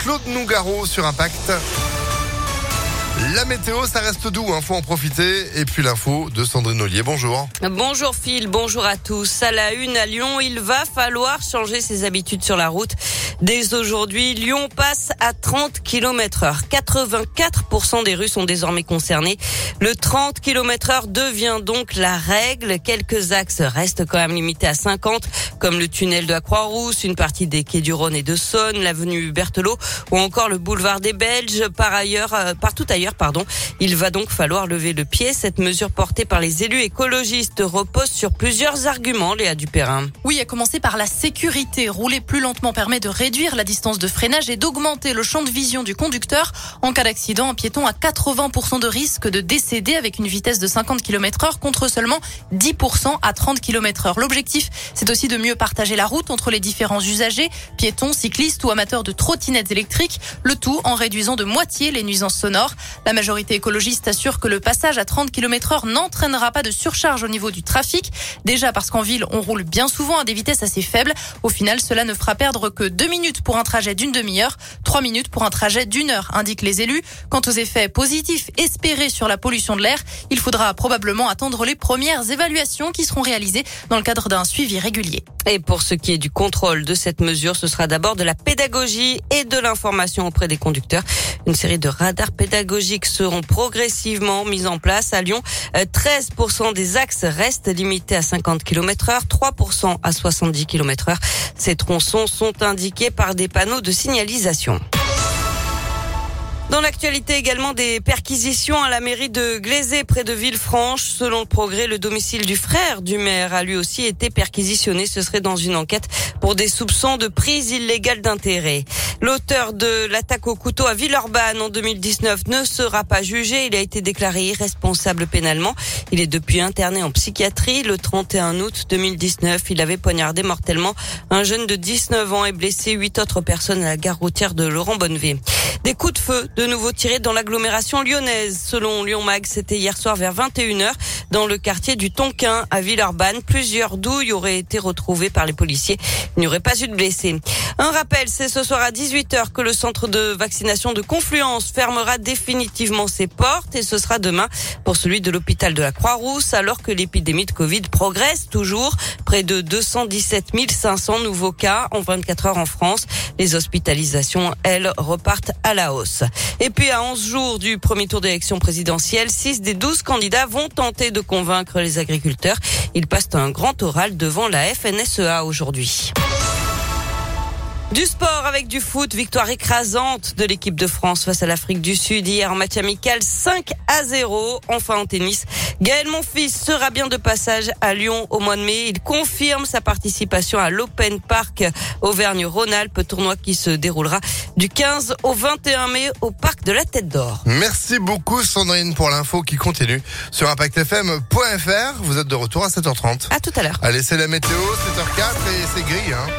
Claude Nougaro sur Impact. La météo, ça reste doux, il hein, faut en profiter. Et puis l'info de Sandrine Ollier, bonjour. Bonjour Phil, bonjour à tous. À la une à Lyon, il va falloir changer ses habitudes sur la route. Dès aujourd'hui, Lyon passe à 30 km heure. 84% des rues sont désormais concernées. Le 30 km heure devient donc la règle. Quelques axes restent quand même limités à 50, comme le tunnel de la Croix-Rousse, une partie des quais du Rhône et de Saône, l'avenue Berthelot ou encore le boulevard des Belges. Par ailleurs, euh, partout ailleurs, pardon. Il va donc falloir lever le pied. Cette mesure portée par les élus écologistes repose sur plusieurs arguments, Léa Dupérin. Oui, à commencer par la sécurité. Rouler plus lentement permet de réduire la distance de freinage et d'augmenter le champ de vision du conducteur. En cas d'accident, un piéton a 80% de risque de décéder avec une vitesse de 50 km heure contre seulement 10% à 30 km heure. L'objectif, c'est aussi de mieux partager la route entre les différents usagers, piétons, cyclistes ou amateurs de trottinettes électriques, le tout en réduisant de moitié les nuisances sonores. La majorité écologiste assure que le passage à 30 km heure n'entraînera pas de surcharge au niveau du trafic. Déjà parce qu'en ville, on roule bien souvent à des vitesses assez faibles. Au final, cela ne fera perdre que deux minutes pour un trajet d'une demi-heure, trois minutes pour un trajet d'une heure, indiquent les élus. Quant aux effets positifs espérés sur la pollution de l'air, il faudra probablement attendre les premières évaluations qui seront réalisées dans le cadre d'un suivi régulier. Et pour ce qui est du contrôle de cette mesure, ce sera d'abord de la pédagogie et de l'information auprès des conducteurs. Une série de radars pédagogiques seront progressivement mis en place à Lyon. 13% euh, des axes restent limités à 50 km heure, 3% à 70 km heure. Ces tronçons sont indiqués par des panneaux de signalisation. Dans l'actualité également des perquisitions à la mairie de Glazé près de Villefranche. Selon le progrès, le domicile du frère du maire a lui aussi été perquisitionné. Ce serait dans une enquête pour des soupçons de prise illégale d'intérêt. L'auteur de l'attaque au couteau à Villeurbanne en 2019 ne sera pas jugé. Il a été déclaré irresponsable pénalement. Il est depuis interné en psychiatrie. Le 31 août 2019, il avait poignardé mortellement un jeune de 19 ans et blessé huit autres personnes à la gare routière de Laurent Bonnevé. Des coups de feu de nouveau tirés dans l'agglomération lyonnaise. Selon Lyon Mag, c'était hier soir vers 21h dans le quartier du Tonquin à Villeurbanne. Plusieurs douilles auraient été retrouvées par les policiers. Il n'y aurait pas eu de blessés. Un rappel, c'est ce soir à 18h que le centre de vaccination de Confluence fermera définitivement ses portes et ce sera demain pour celui de l'hôpital de la Croix-Rousse alors que l'épidémie de Covid progresse toujours. Près de 217 500 nouveaux cas en 24 heures en France. Les hospitalisations, elles, repartent à la hausse. Et puis à 11 jours du premier tour d'élection présidentielle, 6 des 12 candidats vont tenter de convaincre les agriculteurs. Ils passent un grand oral devant la FNSEA aujourd'hui. Du sport avec du foot, victoire écrasante de l'équipe de France face à l'Afrique du Sud hier en match amical 5 à 0. Enfin en tennis, Gaël Monfils sera bien de passage à Lyon au mois de mai. Il confirme sa participation à l'Open Park Auvergne-Rhône-Alpes, tournoi qui se déroulera du 15 au 21 mai au parc de la Tête d'Or. Merci beaucoup Sandrine pour l'info qui continue sur impactfm.fr. Vous êtes de retour à 7h30. À tout à l'heure. Allez, c'est la météo, 7h04 et c'est gris. Hein.